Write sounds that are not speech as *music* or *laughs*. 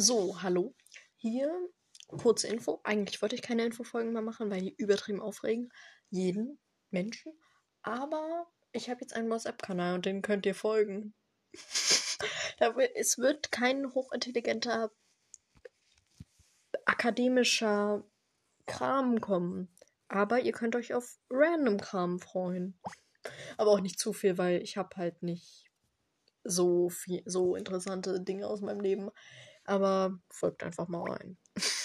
So, hallo. Hier kurze Info. Eigentlich wollte ich keine Infofolgen mehr machen, weil die übertrieben aufregen. Jeden Menschen. Aber ich habe jetzt einen WhatsApp-Kanal und den könnt ihr folgen. *laughs* es wird kein hochintelligenter akademischer Kram kommen. Aber ihr könnt euch auf random Kram freuen. Aber auch nicht zu viel, weil ich habe halt nicht so viel, so interessante Dinge aus meinem Leben. Aber folgt einfach mal rein. *laughs*